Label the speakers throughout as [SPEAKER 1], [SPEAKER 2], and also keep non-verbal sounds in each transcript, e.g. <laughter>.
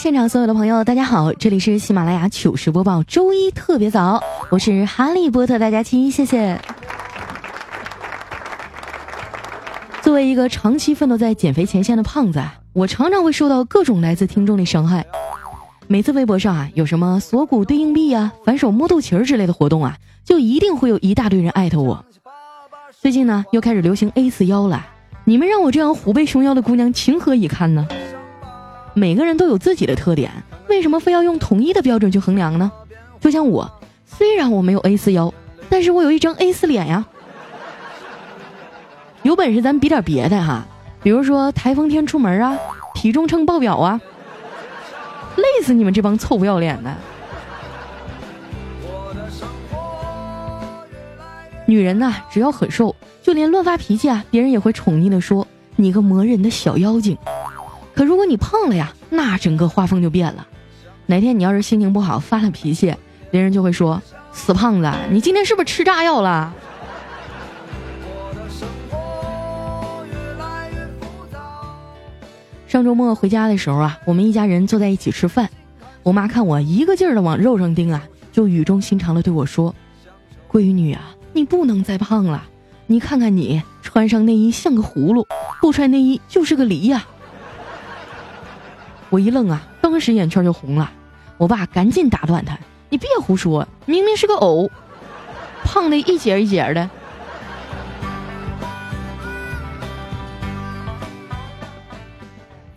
[SPEAKER 1] 现场所有的朋友，大家好，这里是喜马拉雅糗事播报，周一特别早，我是哈利波特大家亲，谢谢。作为一个长期奋斗在减肥前线的胖子，我常常会受到各种来自听众的伤害。每次微博上啊有什么锁骨对硬币啊、反手摸肚脐儿之类的活动啊，就一定会有一大堆人艾特我。最近呢，又开始流行 A 四腰了，你们让我这样虎背熊腰的姑娘情何以堪呢？每个人都有自己的特点，为什么非要用统一的标准去衡量呢？就像我，虽然我没有 A 四腰，但是我有一张 A 四脸呀。有本事咱比点别的哈，比如说台风天出门啊，体重秤爆表啊，累死你们这帮臭不要脸的！女人呐，只要很瘦，就连乱发脾气啊，别人也会宠溺的说你个磨人的小妖精。可如果你胖了呀，那整个画风就变了。哪天你要是心情不好发了脾气，别人就会说：“死胖子，你今天是不是吃炸药了？”上周末回家的时候啊，我们一家人坐在一起吃饭，我妈看我一个劲儿的往肉上盯啊，就语重心长的对我说：“闺女啊，你不能再胖了，你看看你穿上内衣像个葫芦，不穿内衣就是个梨呀。”我一愣啊，当时眼圈就红了。我爸赶紧打断他：“你别胡说，明明是个藕，胖的一节一节的。”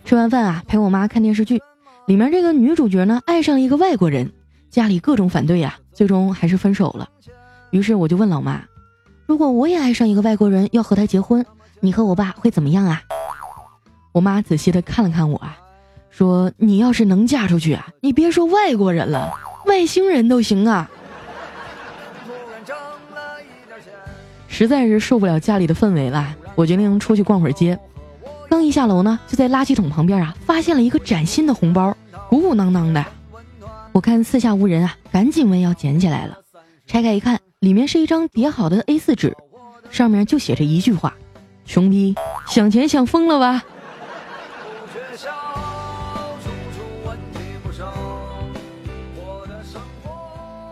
[SPEAKER 1] 吃完饭啊，陪我妈看电视剧，里面这个女主角呢爱上一个外国人，家里各种反对呀，最终还是分手了。于是我就问老妈：“如果我也爱上一个外国人，要和他结婚，你和我爸会怎么样啊？”我妈仔细的看了看我啊。说你要是能嫁出去啊，你别说外国人了，外星人都行啊！实在是受不了家里的氛围了，我决定出去逛会儿街。刚一下楼呢，就在垃圾桶旁边啊，发现了一个崭新的红包，鼓鼓囊囊的。我看四下无人啊，赶紧问要捡起来了。拆开一看，里面是一张叠好的 A4 纸，上面就写着一句话：“穷逼，想钱想疯了吧？”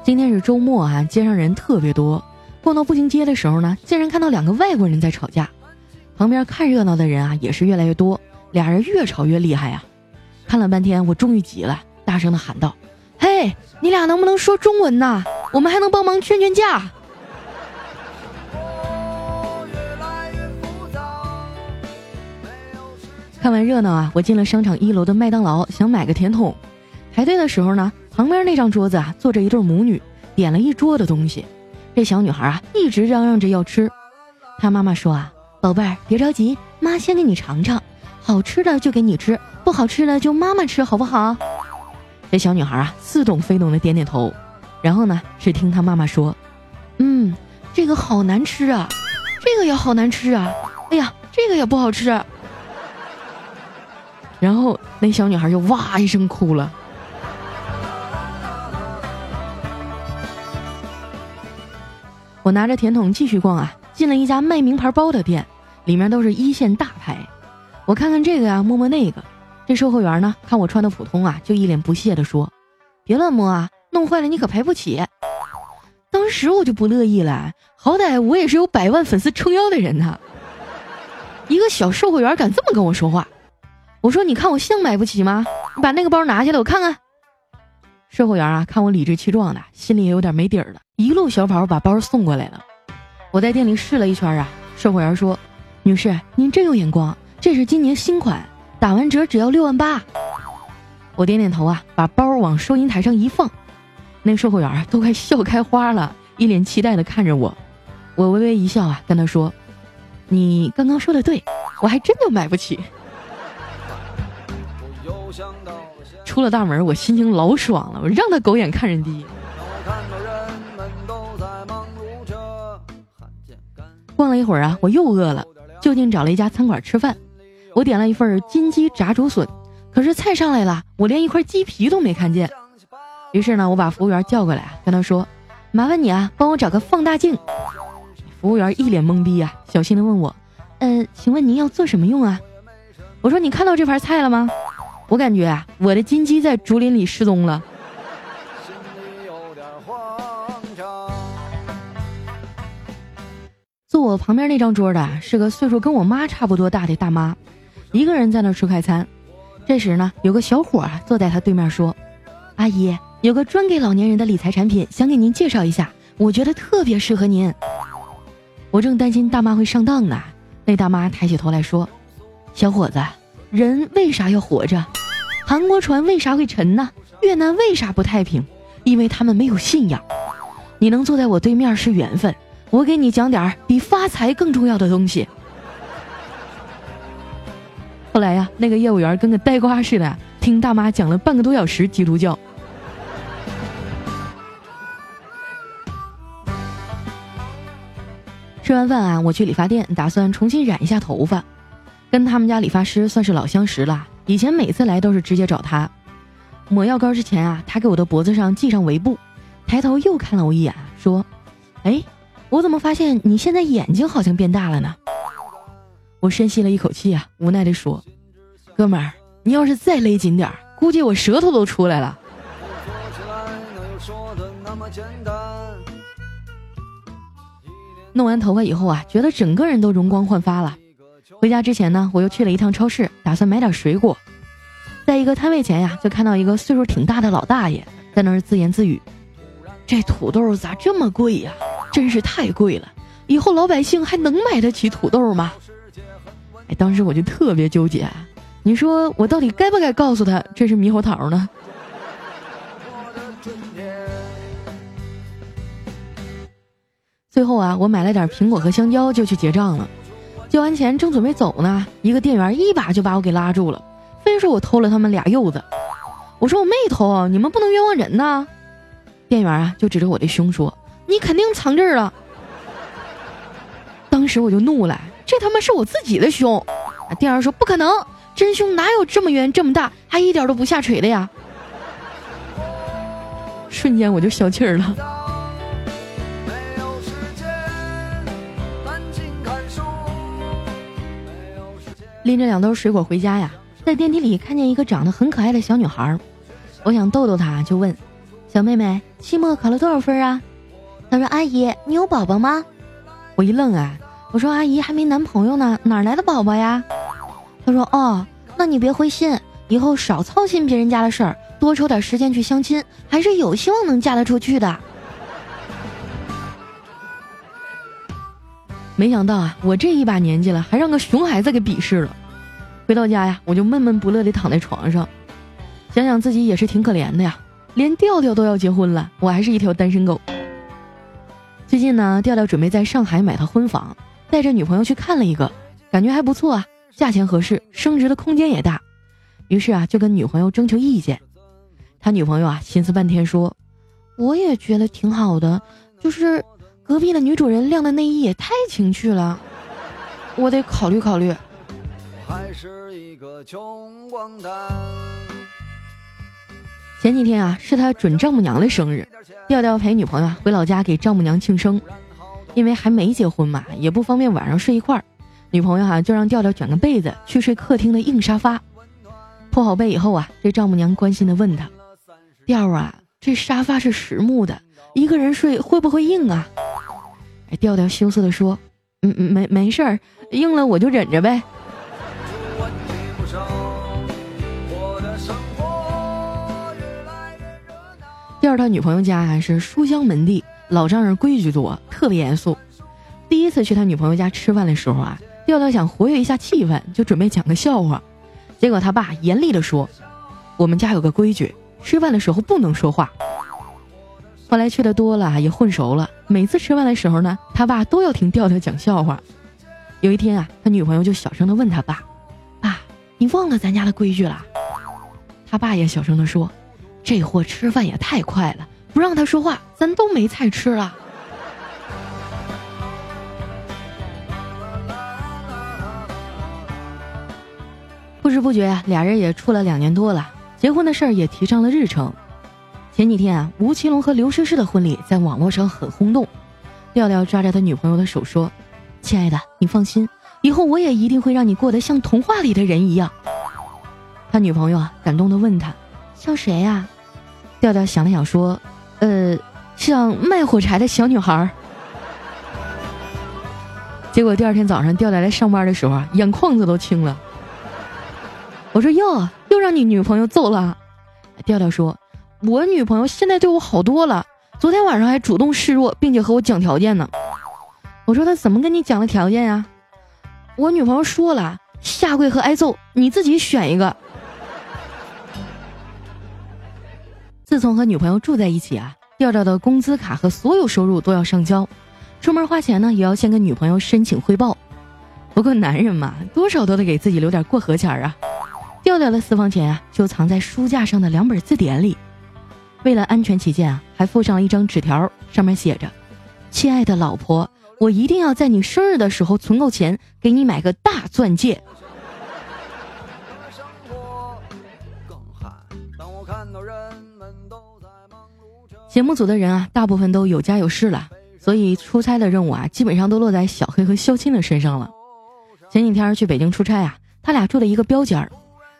[SPEAKER 1] 今天是周末啊，街上人特别多。逛到步行街的时候呢，竟然看到两个外国人在吵架。旁边看热闹的人啊，也是越来越多，俩人越吵越厉害呀。看了半天，我终于急了，大声的喊道：“嘿，你俩能不能说中文呐？我们还能帮忙劝劝架。”看完热闹啊，我进了商场一楼的麦当劳，想买个甜筒。排队的时候呢。旁边那张桌子啊，坐着一对母女，点了一桌的东西。这小女孩啊，一直嚷嚷着要吃。她妈妈说啊：“宝贝儿，别着急，妈先给你尝尝，好吃的就给你吃，不好吃的就妈妈吃，好不好？”这小女孩啊，似懂非懂的点点头。然后呢，只听她妈妈说：“嗯，这个好难吃啊，这个也好难吃啊，哎呀，这个也不好吃。”然后那小女孩就哇一声哭了。我拿着甜筒继续逛啊，进了一家卖名牌包的店，里面都是一线大牌。我看看这个呀，摸摸那个。这售货员呢，看我穿的普通啊，就一脸不屑地说：“别乱摸啊，弄坏了你可赔不起。”当时我就不乐意了，好歹我也是有百万粉丝撑腰的人呢。一个小售货员敢这么跟我说话，我说：“你看我像买不起吗？你把那个包拿下来，我看看。”售货员啊，看我理直气壮的，心里也有点没底儿了，一路小跑把包送过来了。我在店里试了一圈啊，售货员说：“女士，您真有眼光，这是今年新款，打完折只要六万八。”我点点头啊，把包往收银台上一放，那售货员都快笑开花了，一脸期待的看着我。我微微一笑啊，跟他说：“你刚刚说的对，我还真就买不起。”出了大门，我心情老爽了，我让他狗眼看人低。逛了一会儿啊，我又饿了，就近找了一家餐馆吃饭。我点了一份金鸡炸竹笋，可是菜上来了，我连一块鸡皮都没看见。于是呢，我把服务员叫过来，跟他说：“麻烦你啊，帮我找个放大镜。”服务员一脸懵逼啊，小心的问我：“嗯，请问您要做什么用啊？”我说：“你看到这盘菜了吗？我感觉啊，我的金鸡在竹林里失踪了。”坐我旁边那张桌的是个岁数跟我妈差不多大的大妈，一个人在那吃快餐。这时呢，有个小伙啊坐在她对面说：“阿姨。”有个专给老年人的理财产品，想给您介绍一下，我觉得特别适合您。我正担心大妈会上当呢，那大妈抬起头来说：“小伙子，人为啥要活着？韩国船为啥会沉呢？越南为啥不太平？因为他们没有信仰。你能坐在我对面是缘分，我给你讲点比发财更重要的东西。”后来呀，那个业务员跟个呆瓜似的，听大妈讲了半个多小时基督教。吃完饭啊，我去理发店，打算重新染一下头发。跟他们家理发师算是老相识了，以前每次来都是直接找他。抹药膏之前啊，他给我的脖子上系上围布，抬头又看了我一眼，说：“哎，我怎么发现你现在眼睛好像变大了呢？”我深吸了一口气啊，无奈地说：“哥们儿，你要是再勒紧点，估计我舌头都出来了。”弄完头发以后啊，觉得整个人都容光焕发了。回家之前呢，我又去了一趟超市，打算买点水果。在一个摊位前呀，就看到一个岁数挺大的老大爷在那儿自言自语：“这土豆咋这么贵呀？真是太贵了！以后老百姓还能买得起土豆吗？”哎，当时我就特别纠结，你说我到底该不该告诉他这是猕猴桃呢？最后啊，我买了点苹果和香蕉就去结账了。交完钱正准备走呢，一个店员一把就把我给拉住了，非说我偷了他们俩柚子。我说我没偷，你们不能冤枉人呐。店员啊就指着我的胸说：“你肯定藏这儿了。”当时我就怒了，这他妈是我自己的胸。店员说：“不可能，真胸哪有这么圆这么大，还一点都不下垂的呀？”瞬间我就消气儿了。拎着两兜水果回家呀，在电梯里看见一个长得很可爱的小女孩，我想逗逗她，就问：“小妹妹，期末考了多少分啊？”她说：“阿姨，你有宝宝吗？”我一愣啊，我说：“阿姨还没男朋友呢，哪来的宝宝呀？”她说：“哦，那你别灰心，以后少操心别人家的事儿，多抽点时间去相亲，还是有希望能嫁得出去的。”没想到啊，我这一把年纪了，还让个熊孩子给鄙视了。回到家呀，我就闷闷不乐地躺在床上，想想自己也是挺可怜的呀，连调调都要结婚了，我还是一条单身狗。最近呢，调调准备在上海买套婚房，带着女朋友去看了一个，感觉还不错啊，价钱合适，升值的空间也大。于是啊，就跟女朋友征求意见。他女朋友啊，心思半天说：“我也觉得挺好的，就是。”隔壁的女主人晾的内衣也太情趣了，我得考虑考虑。前几天啊，是他准丈母娘的生日，调调陪女朋友回老家给丈母娘庆生。因为还没结婚嘛，也不方便晚上睡一块儿，女朋友哈就让调调卷个被子去睡客厅的硬沙发。铺好被以后啊，这丈母娘关心的问他：“调啊，这沙发是实木的，一个人睡会不会硬啊？”调调羞涩的说：“嗯嗯，没没事儿，硬了我就忍着呗。”第二他女朋友家还是书香门第，老丈人规矩多，特别严肃。第一次去他女朋友家吃饭的时候啊，调调想活跃一下气氛，就准备讲个笑话，结果他爸严厉的说：“我们家有个规矩，吃饭的时候不能说话。”后来去的多了，也混熟了。每次吃饭的时候呢，他爸都要听调调讲笑话。有一天啊，他女朋友就小声的问他爸：“爸，你忘了咱家的规矩了？”他爸也小声的说：“这货吃饭也太快了，不让他说话，咱都没菜吃了。”不知不觉呀，俩人也处了两年多了，结婚的事儿也提上了日程。前几天啊，吴奇隆和刘诗诗的婚礼在网络上很轰动。调调抓着他女朋友的手说：“亲爱的，你放心，以后我也一定会让你过得像童话里的人一样。”他女朋友啊，感动的问他：“像谁呀？”调调想了想说：“呃，像卖火柴的小女孩。”结果第二天早上，调调来上班的时候啊，眼眶子都青了。我说：“哟，又让你女朋友揍了。”调调说。我女朋友现在对我好多了，昨天晚上还主动示弱，并且和我讲条件呢。我说他怎么跟你讲的条件呀？我女朋友说了，下跪和挨揍，你自己选一个。自从和女朋友住在一起啊，调调的工资卡和所有收入都要上交，出门花钱呢也要先跟女朋友申请汇报。不过男人嘛，多少都得给自己留点过河钱啊。调调的私房钱啊，就藏在书架上的两本字典里。为了安全起见啊，还附上了一张纸条，上面写着：“亲爱的老婆，我一定要在你生日的时候存够钱，给你买个大钻戒。”节目组的人啊，大部分都有家有室了，所以出差的任务啊，基本上都落在小黑和肖钦的身上了。前几天去北京出差啊，他俩住了一个标间儿。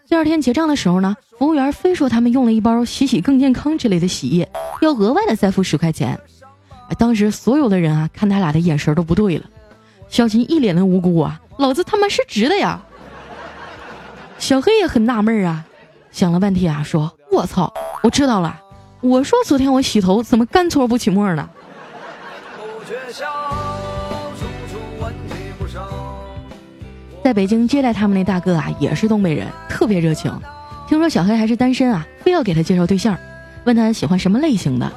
[SPEAKER 1] 第二天结账的时候呢，服务员非说他们用了一包“洗洗更健康”之类的洗液，要额外的再付十块钱。当时所有的人啊，看他俩的眼神都不对了。小琴一脸的无辜啊，老子他妈是直的呀！小黑也很纳闷啊，想了半天啊，说：“我操，我知道了，我说昨天我洗头怎么干搓不起沫呢？”在北京接待他们那大哥啊，也是东北人，特别热情。听说小黑还是单身啊，非要给他介绍对象，问他喜欢什么类型的。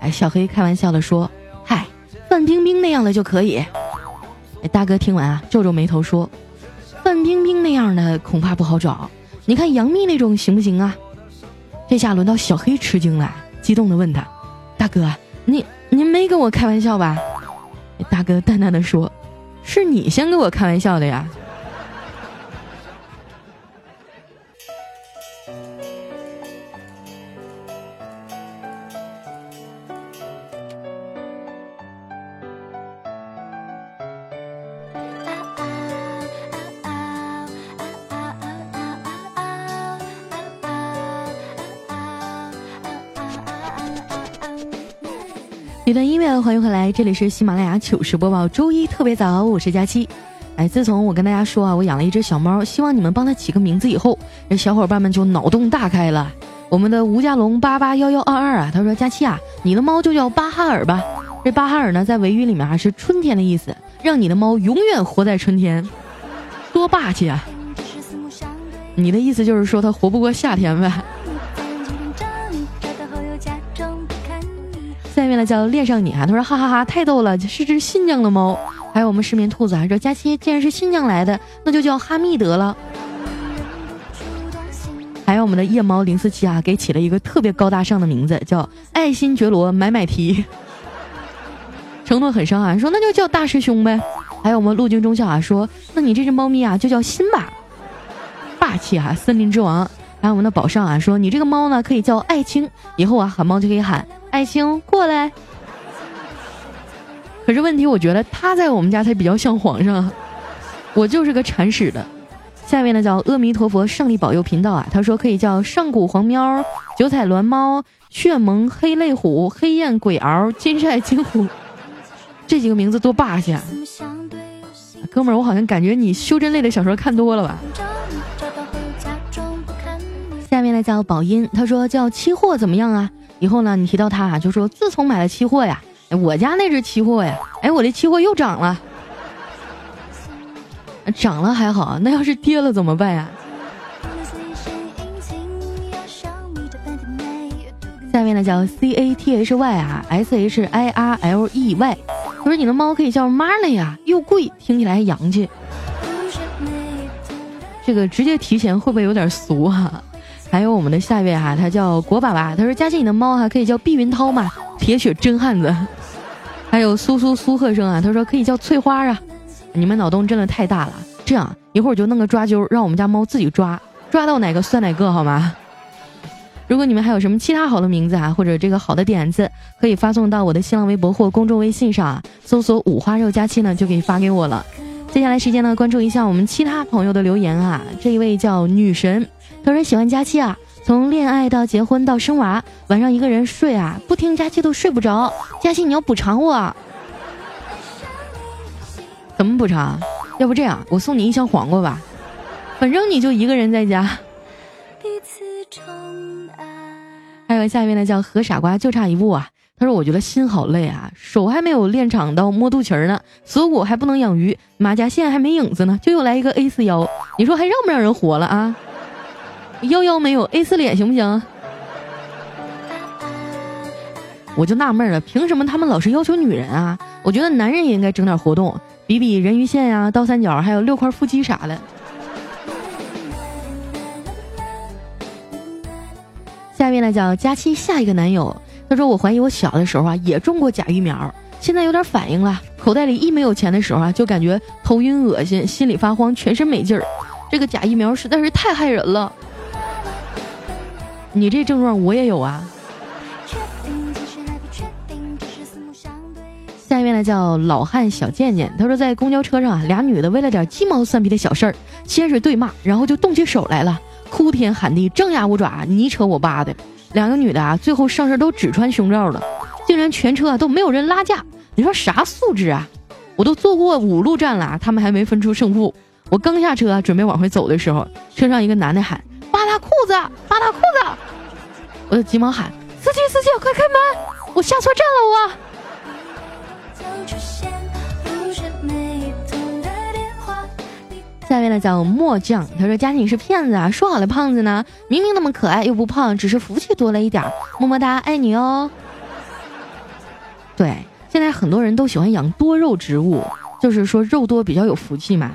[SPEAKER 1] 哎，小黑开玩笑的说：“嗨，范冰冰那样的就可以。”哎，大哥听完啊，皱皱眉头说：“范冰冰那样的恐怕不好找，你看杨幂那种行不行啊？”这下轮到小黑吃惊了，激动的问他：“大哥，你您没跟我开玩笑吧？”大哥淡淡的说：“是你先跟我开玩笑的呀。”一段音乐，欢迎回来，这里是喜马拉雅糗事播报，周一特别早，我是佳期。哎，自从我跟大家说啊，我养了一只小猫，希望你们帮它起个名字以后，这小伙伴们就脑洞大开了。我们的吴家龙八八幺幺二二啊，他说佳期啊，你的猫就叫巴哈尔吧。这巴哈尔呢，在维语里面啊是春天的意思，让你的猫永远活在春天，多霸气啊！你的意思就是说它活不过夏天呗？下面呢叫恋上你啊，他说哈哈哈太逗了，是只新疆的猫。还有我们失眠兔子啊说佳期既然是新疆来的，那就叫哈密得了。还有我们的夜猫零四七啊，给起了一个特别高大上的名字，叫爱新觉罗买买提。承诺很伤啊，说那就叫大师兄呗。还有我们陆军中校啊，说那你这只猫咪啊就叫辛巴，霸气啊，森林之王。还有我们的宝上啊，说你这个猫呢可以叫爱卿，以后啊喊猫就可以喊爱卿过来。可是问题，我觉得他在我们家才比较像皇上，我就是个铲屎的。下面呢叫阿弥陀佛胜利保佑频道啊，他说可以叫上古黄喵、九彩鸾猫、血盟黑泪虎、黑焰鬼獒、金晒金虎，这几个名字多霸气啊！哥们儿，我好像感觉你修真类的小说看多了吧？下面呢叫宝音，他说叫期货怎么样啊？以后呢你提到他啊，就说自从买了期货呀，我家那只期货呀，哎我这期货又涨了，涨了还好，那要是跌了怎么办呀？下面呢叫 C A T H Y 啊，S H I R L E Y，他说你的猫可以叫 Marley 啊，又贵，听起来洋气。这个直接提前会不会有点俗啊？还有我们的下一位哈，他叫国爸爸，他说佳琪你的猫哈可以叫碧云涛吗？铁血真汉子。还有苏苏苏鹤生啊，他说可以叫翠花啊。你们脑洞真的太大了，这样一会儿就弄个抓阄，让我们家猫自己抓，抓到哪个算哪个好吗？如果你们还有什么其他好的名字啊，或者这个好的点子，可以发送到我的新浪微博或公众微信上啊，搜索五花肉佳期呢，就可以发给我了。接下来时间呢，关注一下我们其他朋友的留言啊。这一位叫女神，他说喜欢佳期啊，从恋爱到结婚到生娃，晚上一个人睡啊，不听佳期都睡不着。佳期你要补偿我，怎么补偿？要不这样，我送你一箱黄瓜吧，反正你就一个人在家。还有下面呢，叫和傻瓜就差一步啊。他说：“我觉得心好累啊，手还没有练长到摸肚脐儿呢，锁骨还不能养鱼，马甲线还没影子呢，就又来一个 A 四腰，你说还让不让人活了啊？幺幺没有 A 四脸行不行？我就纳闷了，凭什么他们老是要求女人啊？我觉得男人也应该整点活动，比比人鱼线呀、倒三角，还有六块腹肌啥的。”下面呢叫佳期下一个男友。他说：“我怀疑我小的时候啊也中过假疫苗，现在有点反应了。口袋里一没有钱的时候啊，就感觉头晕恶心，心里发慌，全身没劲儿。这个假疫苗实在是太害人了。你这症状我也有啊。”下面呢叫老汉小贱贱。他说在公交车上啊，俩女的为了点鸡毛蒜皮的小事儿，先是对骂，然后就动起手来了，哭天喊地，张牙舞爪，你扯我扒的。两个女的啊，最后上身都只穿胸罩了，竟然全车啊都没有人拉架，你说啥素质啊？我都坐过五路站了，他们还没分出胜负。我刚下车准备往回走的时候，车上一个男的喊：“扒他裤子，扒他裤子！”我就急忙喊：“司机，司机，快开门！我下错站了，我。”下面呢叫末将，他说：“佳妮是骗子啊，说好的胖子呢？明明那么可爱又不胖，只是福气多了一点。么么哒，爱你哦。”对，现在很多人都喜欢养多肉植物，就是说肉多比较有福气嘛。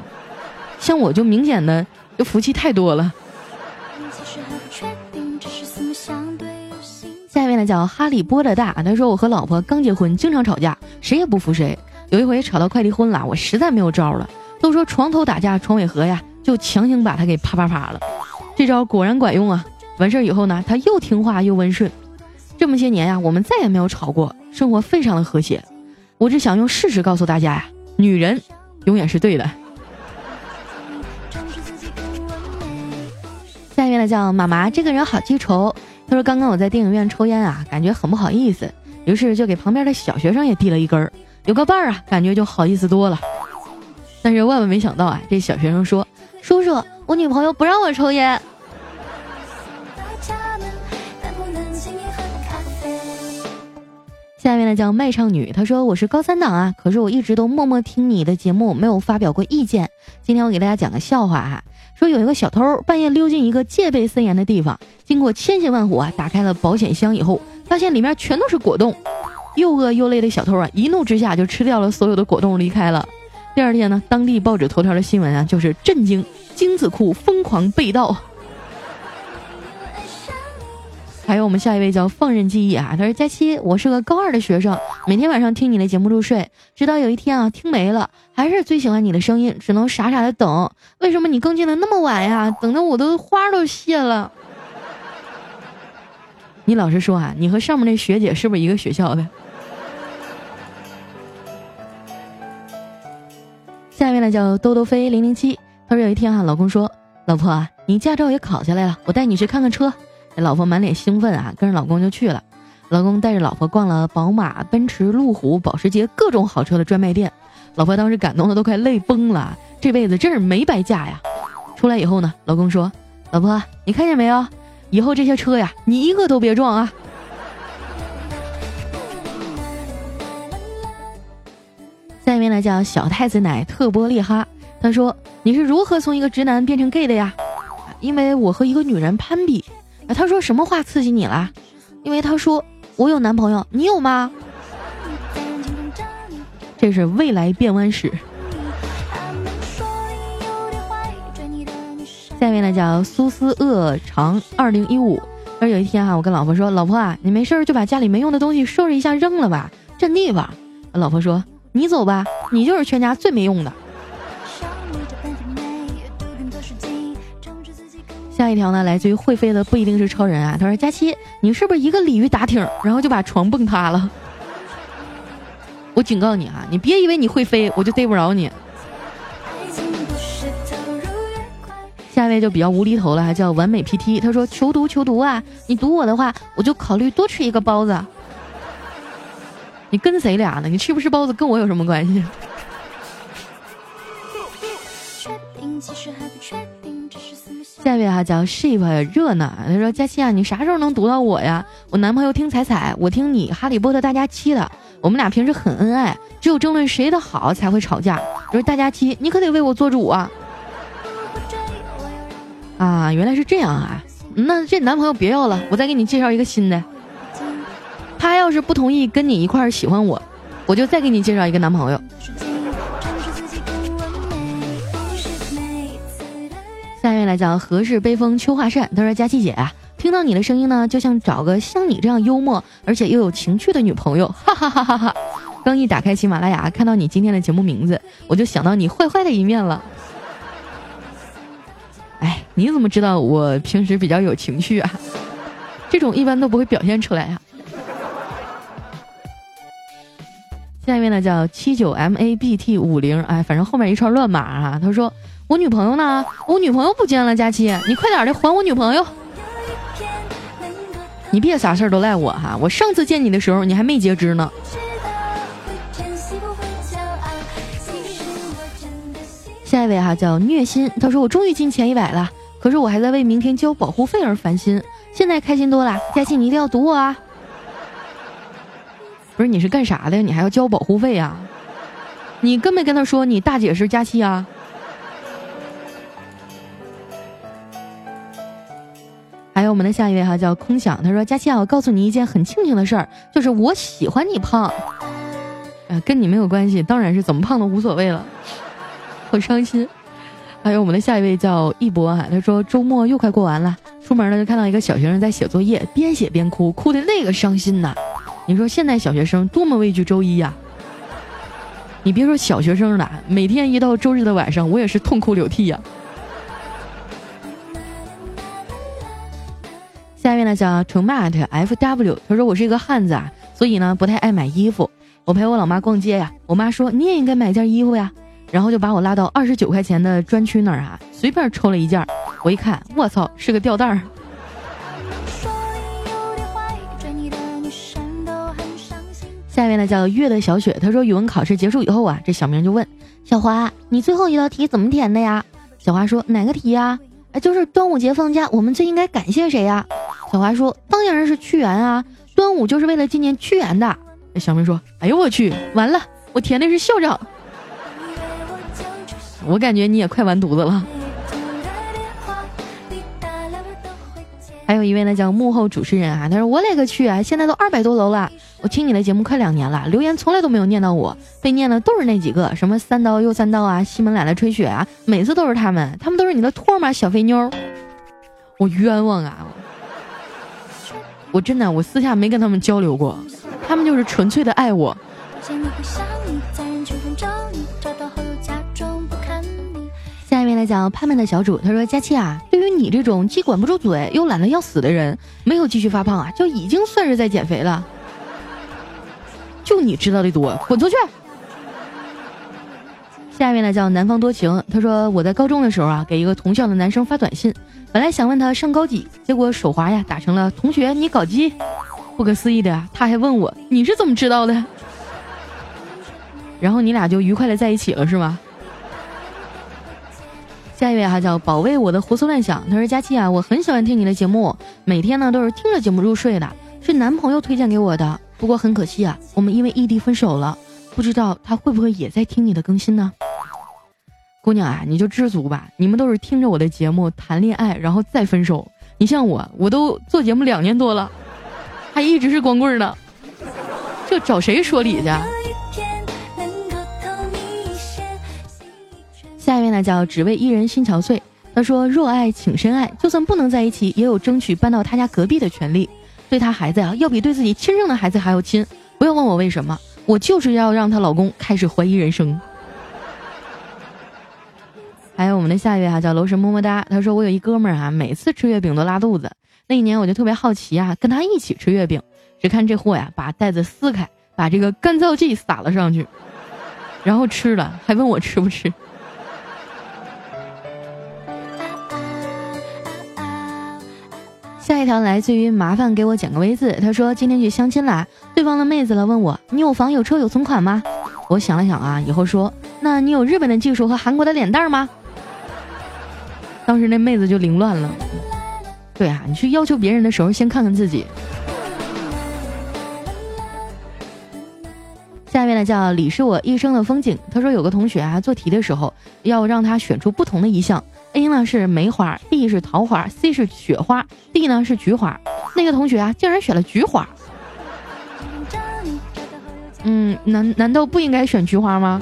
[SPEAKER 1] 像我就明显的就福气太多了。下面呢叫哈利波特大，他说：“我和老婆刚结婚，经常吵架，谁也不服谁。有一回吵到快离婚了，我实在没有招了。”都说床头打架床尾和呀，就强行把他给啪啪啪了。这招果然管用啊！完事儿以后呢，他又听话又温顺。这么些年呀，我们再也没有吵过，生活非常的和谐。我只想用事实告诉大家呀，女人永远是对的。下一位呢叫妈妈，这个人好记仇。他说刚刚我在电影院抽烟啊，感觉很不好意思，于是就给旁边的小学生也递了一根儿，有个伴儿啊，感觉就好意思多了。但是万万没想到啊！这小学生说：“叔叔，我女朋友不让我抽烟。”下面呢叫卖唱女，她说：“我是高三党啊，可是我一直都默默听你的节目，没有发表过意见。今天我给大家讲个笑话哈，说有一个小偷半夜溜进一个戒备森严的地方，经过千辛万苦啊，打开了保险箱以后，发现里面全都是果冻。又饿又累的小偷啊，一怒之下就吃掉了所有的果冻，离开了。”第二天呢，当地报纸头条的新闻啊，就是震惊精子库疯狂被盗。还有我们下一位叫放任记忆啊，他说佳期，我是个高二的学生，每天晚上听你的节目入睡，直到有一天啊，听没了，还是最喜欢你的声音，只能傻傻的等。为什么你更新的那么晚呀？等的我都花都谢了。你老实说啊，你和上面那学姐是不是一个学校的？下面呢叫兜兜飞零零七，他说有一天啊，老公说，老婆啊，你驾照也考下来了，我带你去看看车。老婆满脸兴奋啊，跟着老公就去了。老公带着老婆逛了宝马、奔驰、路虎、保时捷各种好车的专卖店，老婆当时感动的都快泪崩了，这辈子真是没白嫁呀。出来以后呢，老公说，老婆你看见没有，以后这些车呀，你一个都别撞啊。下面呢叫小太子奶特波利哈，他说你是如何从一个直男变成 gay 的呀？因为我和一个女人攀比。他说什么话刺激你了？因为他说我有男朋友，你有吗？这是未来变弯史。下面呢叫苏斯恶长二零一五。而有一天哈，我跟老婆说：“老婆啊，你没事就把家里没用的东西收拾一下扔了吧，占地方。”老婆说：“你走吧，你就是全家最没用的。”那条呢，来自于会飞的不一定是超人啊。他说：“佳期，你是不是一个鲤鱼打挺，然后就把床蹦塌了？” <laughs> 我警告你啊，你别以为你会飞，我就逮不着你。下一位就比较无厘头了，还叫完美 PT。他说：“求读求读啊，你读我的话，我就考虑多吃一个包子。你跟谁俩呢？你吃不吃包子跟我有什么关系？”下一位哈叫 Sheep 热闹，他说：“佳期啊，你啥时候能读到我呀？我男朋友听彩彩，我听你哈利波特大家期的，我们俩平时很恩爱，只有争论谁的好才会吵架。我说大家期，你可得为我做主啊！啊，原来是这样啊，那这男朋友别要了，我再给你介绍一个新的。他要是不同意跟你一块儿喜欢我，我就再给你介绍一个男朋友。”来讲何氏悲风秋华扇。他说：“佳琪姐啊，听到你的声音呢，就像找个像你这样幽默而且又有情趣的女朋友。”哈哈哈哈哈！刚一打开喜马拉雅，看到你今天的节目名字，我就想到你坏坏的一面了。哎，你怎么知道我平时比较有情趣啊？这种一般都不会表现出来呀。下一位呢叫七九 M A B T 五零，哎，反正后面一串乱码啊。他说。我女朋友呢？我女朋友不见了，佳期，你快点的还我女朋友！你别啥事儿都赖我哈，我上次见你的时候你还没截肢呢。下一位哈叫虐心，他说我终于进前一百了，可是我还在为明天交保护费而烦心，现在开心多了。佳期你一定要读我啊！不是你是干啥的？你还要交保护费呀？你跟没跟他说你大姐是佳期啊？还有我们的下一位哈叫空想，他说：“佳期啊，我告诉你一件很庆幸的事儿，就是我喜欢你胖，呃，跟你没有关系，当然是怎么胖都无所谓了，<laughs> 好伤心。”还有我们的下一位叫一博哈，他说：“周末又快过完了，出门呢就看到一个小学生在写作业，边写边哭，哭的那个伤心呐。你说现在小学生多么畏惧周一呀？你别说小学生了，每天一到周日的晚上，我也是痛哭流涕呀。”下面呢叫 tomat fw，他说我是一个汉子啊，所以呢不太爱买衣服。我陪我老妈逛街呀，我妈说你也应该买件衣服呀，然后就把我拉到二十九块钱的专区那儿啊，随便抽了一件。我一看，我操，是个吊带儿。下面呢叫月的小雪，他说语文考试结束以后啊，这小明就问小华，你最后一道题怎么填的呀？小华说哪个题呀？哎，就是端午节放假，我们最应该感谢谁呀？小华说：“当然是屈原啊，端午就是为了纪念屈原的。”小明说：“哎呦我去，完了，我填的是校长。”我感觉你也快完犊子了。还有一位呢，叫幕后主持人啊，他说：“我勒个去啊，现在都二百多楼了，我听你的节目快两年了，留言从来都没有念到我，被念的都是那几个，什么三刀又三刀啊，西门奶奶吹雪啊，每次都是他们，他们都是你的托吗，小肥妞？我冤枉啊！”我真的，我私下没跟他们交流过，他们就是纯粹的爱我。下一位来讲盼盼的小主，他说：“佳期啊，对于你这种既管不住嘴又懒得要死的人，没有继续发胖啊，就已经算是在减肥了。就你知道的多，滚出去。”下一位呢叫南方多情，他说：“我在高中的时候啊，给一个同校的男生发短信。”本来想问他上高几，结果手滑呀，打成了同学你搞基。不可思议的，他还问我你是怎么知道的？<laughs> 然后你俩就愉快的在一起了是吗？下一位哈叫保卫我的胡思乱想，他说佳期啊，我很喜欢听你的节目，每天呢都是听着节目入睡的，是男朋友推荐给我的。不过很可惜啊，我们因为异地分手了，不知道他会不会也在听你的更新呢？姑娘啊，你就知足吧。你们都是听着我的节目谈恋爱，然后再分手。你像我，我都做节目两年多了，还一直是光棍呢。这找谁说理去？下一位呢，叫只为一人心憔悴。他说：“若爱请深爱，就算不能在一起，也有争取搬到他家隔壁的权利。对他孩子呀，要比对自己亲生的孩子还要亲。不要问我为什么，我就是要让她老公开始怀疑人生。”还有我们的下一位啊，叫楼神么么哒。他说：“我有一哥们儿啊，每次吃月饼都拉肚子。那一年我就特别好奇啊，跟他一起吃月饼。只看这货呀，把袋子撕开，把这个干燥剂撒了上去，然后吃了，还问我吃不吃。”下一条来自于麻烦给我剪个 V 字，他说今天去相亲啦，对方的妹子了问我你有房有车有存款吗？我想了想啊，以后说那你有日本的技术和韩国的脸蛋吗？当时那妹子就凌乱了。对啊，你去要求别人的时候，先看看自己。下面呢叫李是我一生的风景，他说有个同学啊做题的时候要让他选出不同的一项。A 呢是梅花，B 是桃花，C 是雪花，D 呢是菊花。那个同学啊，竟然选了菊花。嗯，难难道不应该选菊花吗？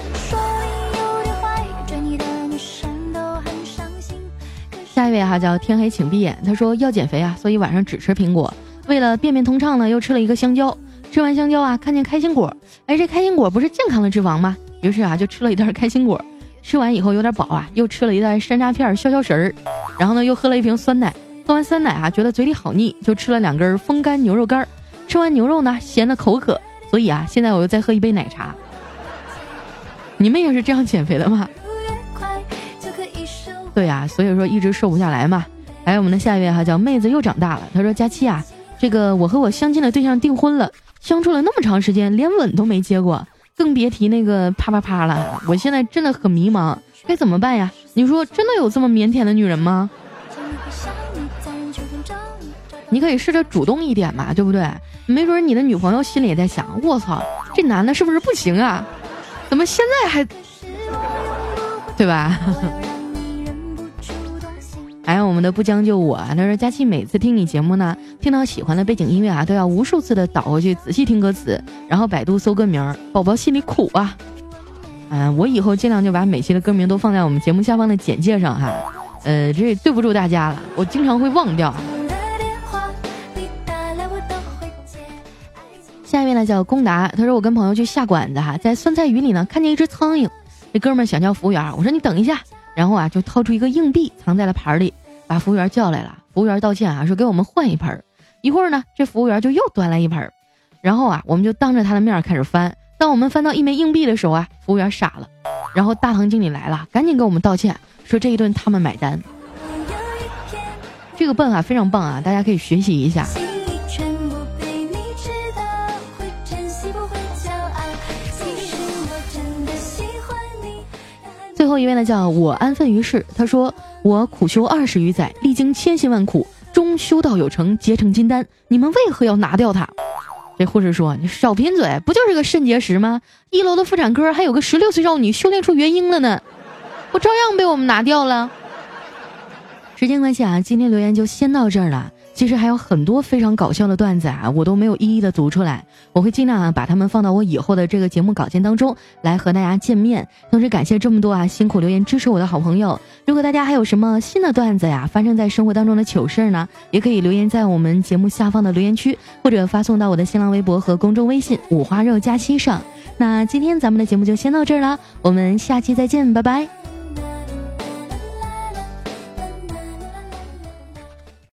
[SPEAKER 1] 下一位哈叫天黑请闭眼，他说要减肥啊，所以晚上只吃苹果。为了便便通畅呢，又吃了一个香蕉。吃完香蕉啊，看见开心果，哎，这开心果不是健康的脂肪吗？于是啊，就吃了一袋开心果。吃完以后有点饱啊，又吃了一袋山楂片消消食儿，然后呢又喝了一瓶酸奶。喝完酸奶啊，觉得嘴里好腻，就吃了两根风干牛肉干。吃完牛肉呢，咸的口渴，所以啊，现在我又再喝一杯奶茶。你们也是这样减肥的吗？对呀，所以说一直瘦不下来嘛。还有我们的下一位哈，叫妹子又长大了。她说：“佳期啊，这个我和我相亲的对象订婚了，相处了那么长时间，连吻都没接过。”更别提那个啪啪啪了，我现在真的很迷茫，该怎么办呀？你说真的有这么腼腆的女人吗？你可以试着主动一点嘛，对不对？没准你的女朋友心里也在想：我操，这男的是不是不行啊？怎么现在还，对吧？<laughs> 还有我们的不将就我，他说佳期每次听你节目呢，听到喜欢的背景音乐啊，都要无数次的倒回去仔细听歌词，然后百度搜歌名，宝宝心里苦啊。嗯，我以后尽量就把每期的歌名都放在我们节目下方的简介上哈。呃，这对不住大家了，我经常会忘掉。下面呢叫龚达，他说我跟朋友去下馆子哈，在酸菜鱼里呢看见一只苍蝇，这哥们想叫服务员，我说你等一下。然后啊，就掏出一个硬币藏在了盘里，把服务员叫来了。服务员道歉啊，说给我们换一盆。一会儿呢，这服务员就又端来一盆。然后啊，我们就当着他的面开始翻。当我们翻到一枚硬币的时候啊，服务员傻了。然后大堂经理来了，赶紧给我们道歉，说这一顿他们买单。这个办法非常棒啊，大家可以学习一下。最后一位呢，叫我安分于世。他说：“我苦修二十余载，历经千辛万苦，终修道有成，结成金丹。你们为何要拿掉它？”这护士说：“你少贫嘴，不就是个肾结石吗？一楼的妇产科还有个十六岁少女修炼出元婴了呢，我照样被我们拿掉了。”时间关系啊，今天留言就先到这儿了。其实还有很多非常搞笑的段子啊，我都没有一一的读出来，我会尽量啊把他们放到我以后的这个节目稿件当中来和大家见面。同时感谢这么多啊辛苦留言支持我的好朋友。如果大家还有什么新的段子呀，发生在生活当中的糗事儿呢，也可以留言在我们节目下方的留言区，或者发送到我的新浪微博和公众微信五花肉加七上。那今天咱们的节目就先到这儿了，我们下期再见，拜拜。